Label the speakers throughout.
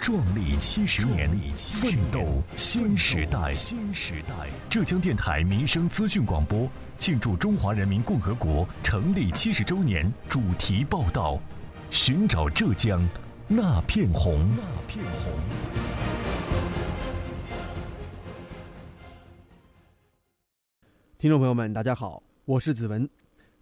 Speaker 1: 壮丽七十年，奋斗新时代。新时代，浙江电台民生资讯广播庆祝中华人民共和国成立七十周年主题报道：寻找浙江那片红。那片红。
Speaker 2: 听众朋友们，大家好，我是子文。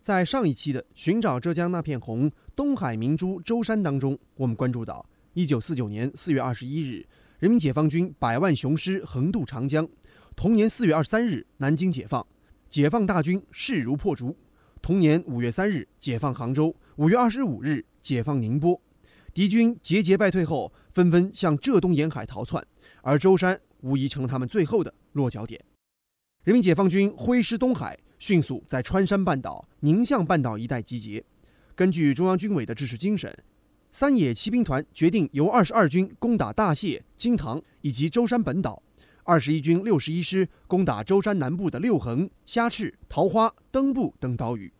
Speaker 2: 在上一期的《寻找浙江那片红》东海明珠舟山当中，我们关注到。一九四九年四月二十一日，人民解放军百万雄师横渡长江。同年四月二十三日，南京解放，解放大军势如破竹。同年五月三日，解放杭州。五月二十五日，解放宁波。敌军节节败退后，纷纷向浙东沿海逃窜，而舟山无疑成了他们最后的落脚点。人民解放军挥师东海，迅速在川山半岛、宁向半岛一带集结。根据中央军委的指示精神。三野骑兵团决定由二十二军攻打大谢、金堂以及舟山本岛，二十一军六十一师攻打舟山南部的六横、虾翅、桃花、登步等岛屿。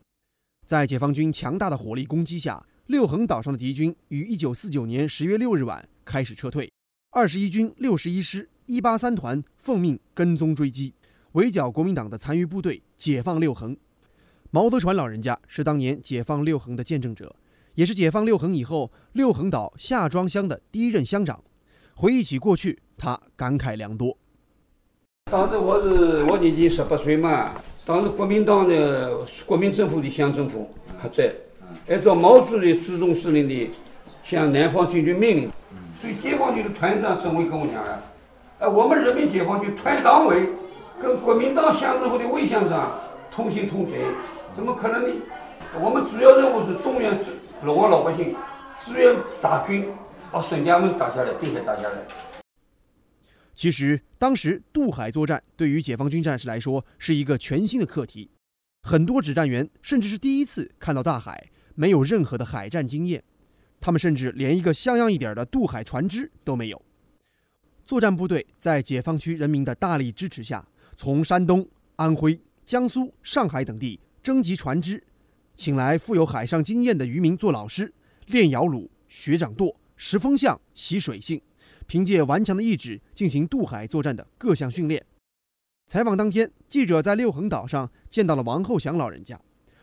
Speaker 2: 在解放军强大的火力攻击下，六横岛上的敌军于一九四九年十月六日晚开始撤退。二十一军六十一师一八三团奉命跟踪追击，围剿国民党的残余部队，解放六横。毛德传老人家是当年解放六横的见证者。也是解放六横以后，六横岛夏庄乡的第一任乡长。回忆起过去，他感慨良多。
Speaker 3: 当时我是我年纪十八岁嘛，当时国民党的国民政府的乡政府还在，按照毛主席集中司令的向南方进军命令，所以解放军的团长沈伟跟我讲了，哎，我们人民解放军团党委跟国民党乡政府的魏乡长同心同德，怎么可能呢？我们主要任务是动员。老万老百姓支援大军，把沈家门打下来，并且打下来。
Speaker 2: 其实，当时渡海作战对于解放军战士来说是一个全新的课题，很多指战员甚至是第一次看到大海，没有任何的海战经验，他们甚至连一个像样一点的渡海船只都没有。作战部队在解放区人民的大力支持下，从山东、安徽、江苏、上海等地征集船只。请来富有海上经验的渔民做老师，练摇橹、学掌舵、识风向、习水性，凭借顽强的意志进行渡海作战的各项训练。采访当天，记者在六横岛上见到了王厚祥老人家。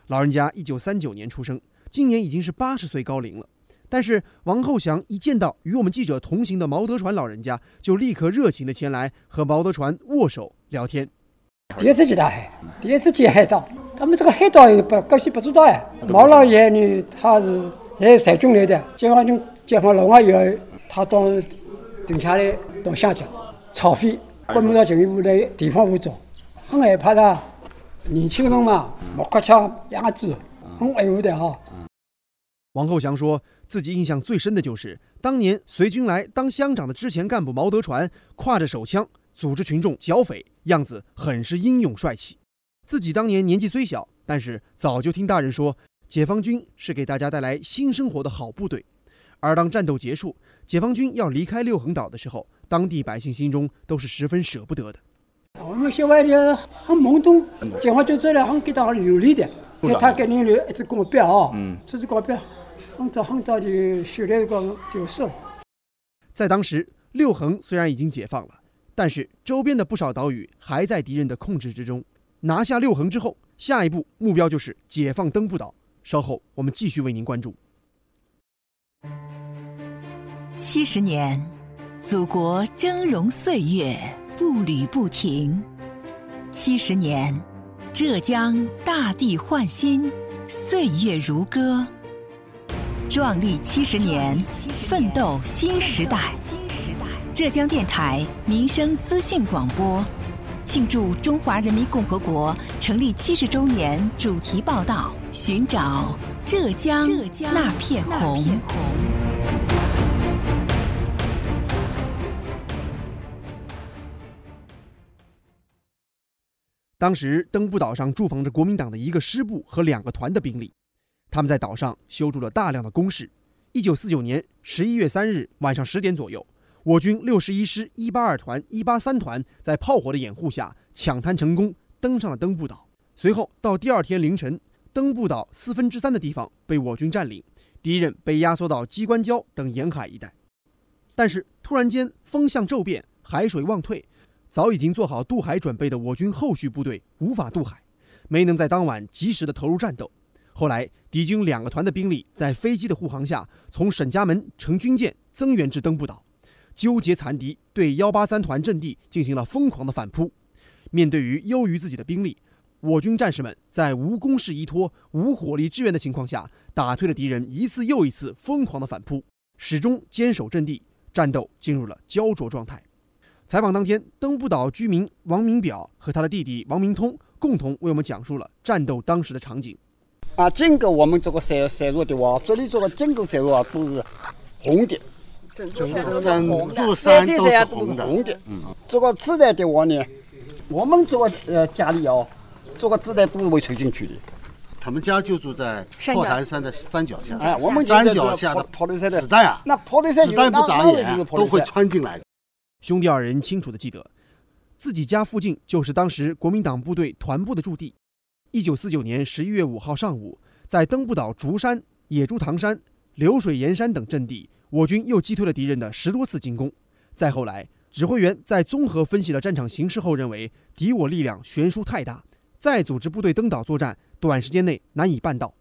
Speaker 2: 老人家一九三九年出生，今年已经是八十岁高龄了。但是王厚祥一见到与我们记者同行的毛德传老人家，就立刻热情地前来和毛德传握手聊天。
Speaker 4: 第一次见大海，第一次见海盗。他们这个海盗也不，高些不知道哎。毛老爷呢，他是也是军来的，解放军解放了以后，他当时定下来到湘江，草飞，国民党进一步来地方武装，很害怕的。年轻人嘛，木块枪、鸭子，很爱护的哈。
Speaker 2: 王厚祥说自己印象最深的就是当年随军来当乡长的之前干部毛德传，挎着手枪组织群众剿匪，样子很是英勇帅气。自己当年年纪虽小，但是早就听大人说，解放军是给大家带来新生活的好部队。而当战斗结束，解放军要离开六横岛的时候，当地百姓心中都是十分舍不得的。
Speaker 4: 我们小孩就很懵懂，解放军走了很给他流利的，在他给你留一支钢笔啊，这支钢笔很早很早就修了一个就是了。
Speaker 2: 在当时，六横虽然已经解放了，但是周边的不少岛屿还在敌人的控制之中。拿下六横之后，下一步目标就是解放登步岛。稍后我们继续为您关注。
Speaker 5: 七十年，祖国峥嵘岁月步履不停；七十年，浙江大地焕新，岁月如歌。壮丽七十年，奋斗新时代。浙江电台民生资讯广播。庆祝中华人民共和国成立七十周年主题报道：寻找浙江那片红。
Speaker 2: 当时登布岛上驻防着国民党的一个师部和两个团的兵力，他们在岛上修筑了大量的工事。一九四九年十一月三日晚上十点左右，我军六十一师一八二团、一八三团在炮火的掩护下抢滩成功，登上了登布岛。随后到第二天凌晨，登布岛四分之三的地方被我军占领，敌人被压缩到机关礁等沿海一带。但是突然间风向骤变，海水忘退。早已经做好渡海准备的我军后续部队无法渡海，没能在当晚及时的投入战斗。后来，敌军两个团的兵力在飞机的护航下，从沈家门乘军舰增援至登布岛，纠结残敌，对幺八三团阵地进行了疯狂的反扑。面对于优于自己的兵力，我军战士们在无攻势依托、无火力支援的情况下，打退了敌人一次又一次疯狂的反扑，始终坚守阵地，战斗进入了焦灼状态。采访当天，登不岛居民王明表和他的弟弟王明通共同为我们讲述了战斗当时的场景。
Speaker 6: 啊，整个我们这个山山入的哇，这里这个整个山入啊都是红的，
Speaker 7: 整座山都是红的。
Speaker 6: 嗯，这个子弹的话呢，我们这个呃家里哦，这个子弹都是没吹进去的。
Speaker 7: 他们家就住在炮台山的山脚下，
Speaker 6: 哎，我们
Speaker 7: 山脚下的
Speaker 6: 炮台山的
Speaker 7: 子弹啊，
Speaker 6: 那炮台山
Speaker 7: 子弹不眨眼都会穿进来。
Speaker 2: 兄弟二人清楚的记得，自己家附近就是当时国民党部队团部的驻地。一九四九年十一月五号上午，在登布岛竹山、野猪塘山、流水岩山等阵地，我军又击退了敌人的十多次进攻。再后来，指挥员在综合分析了战场形势后，认为敌我力量悬殊太大，再组织部队登岛作战，短时间内难以办到，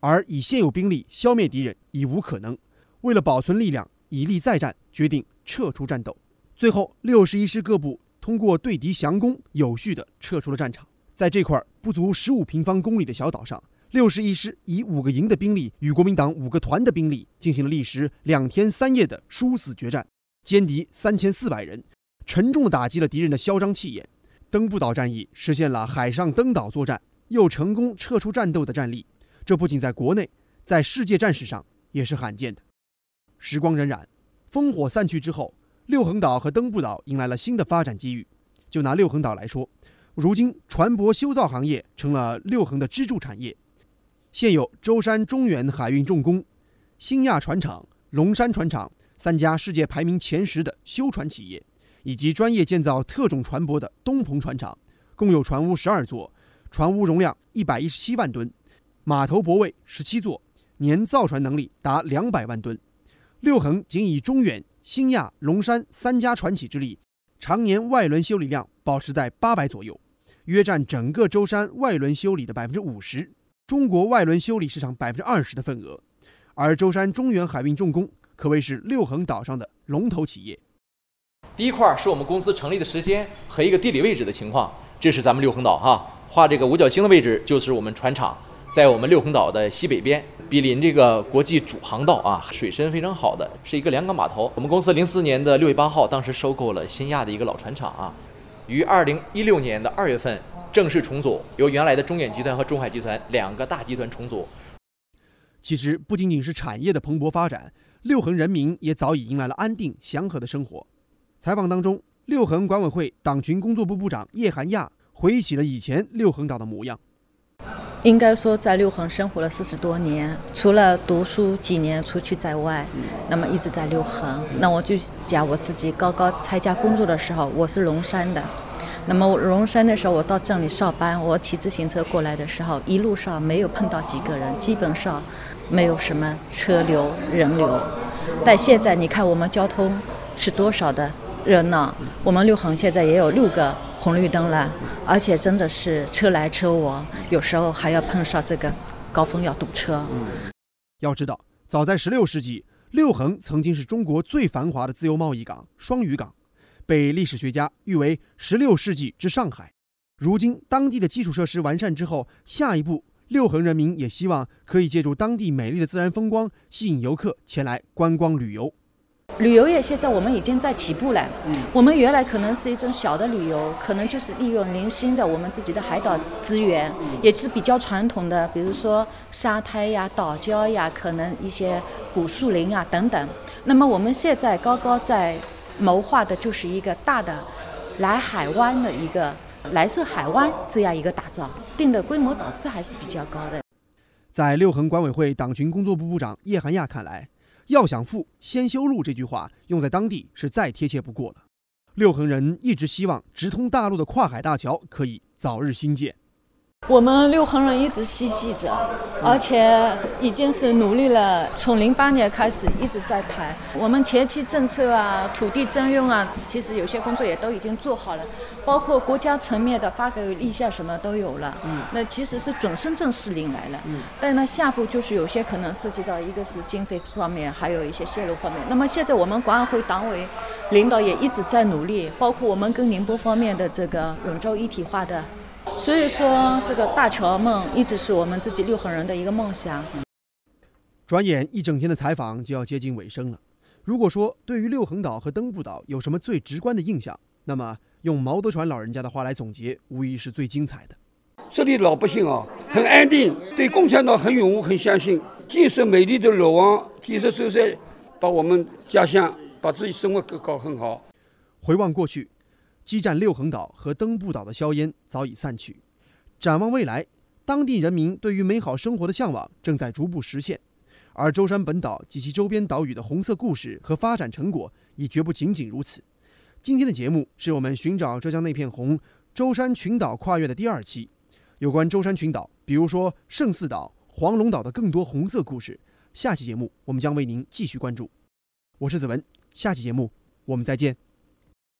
Speaker 2: 而以现有兵力消灭敌人已无可能。为了保存力量，以力再战，决定撤出战斗。最后，六十一师各部通过对敌降攻，有序地撤出了战场。在这块不足十五平方公里的小岛上，六十一师以五个营的兵力与国民党五个团的兵力进行了历时两天三夜的殊死决战，歼敌三千四百人，沉重地打击了敌人的嚣张气焰。登布岛战役实现了海上登岛作战又成功撤出战斗的战例，这不仅在国内，在世界战史上也是罕见的。时光荏苒，烽火散去之后。六横岛和登布岛迎来了新的发展机遇。就拿六横岛来说，如今船舶修造行业成了六横的支柱产业。现有舟山中远海运重工、新亚船厂、龙山船厂三家世界排名前十的修船企业，以及专业建造特种船舶的东鹏船厂，共有船坞十二座，船坞容量一百一十七万吨，码头泊位十七座，年造船能力达两百万吨。六横仅以中远。新亚、龙山三家船企之力，常年外轮修理量保持在八百左右，约占整个舟山外轮修理的百分之五十，中国外轮修理市场百分之二十的份额。而舟山中远海运重工可谓是六横岛上的龙头企业。
Speaker 8: 第一块是我们公司成立的时间和一个地理位置的情况，这是咱们六横岛哈，画这个五角星的位置就是我们船厂。在我们六横岛的西北边，毗邻这个国际主航道啊，水深非常好的，是一个两港码头。我们公司零四年的六月八号，当时收购了新亚的一个老船厂啊，于二零一六年的二月份正式重组，由原来的中远集团和中海集团两个大集团重组。
Speaker 2: 其实不仅仅是产业的蓬勃发展，六横人民也早已迎来了安定祥和的生活。采访当中，六横管委会党群工作部部长叶寒亚回忆起了以前六横岛的模样。
Speaker 9: 应该说，在六横生活了四十多年，除了读书几年出去在外，那么一直在六横。那我就讲我自己刚刚参加工作的时候，我是龙山的。那么龙山的时候，我到镇里上班，我骑自行车过来的时候，一路上没有碰到几个人，基本上没有什么车流人流。但现在你看，我们交通是多少的热闹？我们六横现在也有六个。红绿灯了，而且真的是车来车往，有时候还要碰上这个高峰要堵车。
Speaker 2: 要知道，早在16世纪，六横曾经是中国最繁华的自由贸易港、双屿港，被历史学家誉为十六世纪之上海。如今，当地的基础设施完善之后，下一步，六横人民也希望可以借助当地美丽的自然风光，吸引游客前来观光旅游。
Speaker 9: 旅游业现在我们已经在起步了。嗯我们原来可能是一种小的旅游，可能就是利用零星的我们自己的海岛资源，也是比较传统的，比如说沙滩呀、岛礁呀，可能一些古树林啊等等。那么我们现在刚刚在谋划的就是一个大的来海湾的一个蓝色海湾这样一个打造，定的规模档次还是比较高的。
Speaker 2: 在六横管委会党群工作部部长叶寒亚看来，“要想富，先修路”这句话用在当地是再贴切不过了。六横人一直希望直通大陆的跨海大桥可以早日兴建。
Speaker 9: 我们六横人一直希冀着，而且已经是努力了。从零八年开始一直在谈，我们前期政策啊、土地征用啊，其实有些工作也都已经做好了，包括国家层面的发给立项什么都有了。嗯，那其实是准深圳市领来了。嗯，但那，下步就是有些可能涉及到一个是经费方面，还有一些线路方面。那么现在我们管委会党委领导也一直在努力，包括我们跟宁波方面的这个永州一体化的。所以说，这个大桥梦一直是我们自己六横人的一个梦想。
Speaker 2: 转眼一整天的采访就要接近尾声了。如果说对于六横岛和登步岛有什么最直观的印象，那么用毛德传老人家的话来总结，无疑是最精彩的。
Speaker 3: 这里老百姓啊，很安定，对共产党很拥护、很相信，建设美丽的罗王，建设舟山，把我们家乡，把自己生活搞搞很好。
Speaker 2: 回望过去。激战六横岛和登步岛的硝烟早已散去，展望未来，当地人民对于美好生活的向往正在逐步实现，而舟山本岛及其周边岛屿的红色故事和发展成果也绝不仅仅如此。今天的节目是我们寻找浙江那片红舟山群岛跨越的第二期，有关舟山群岛，比如说圣寺岛、黄龙岛的更多红色故事，下期节目我们将为您继续关注。我是子文，下期节目我们再见。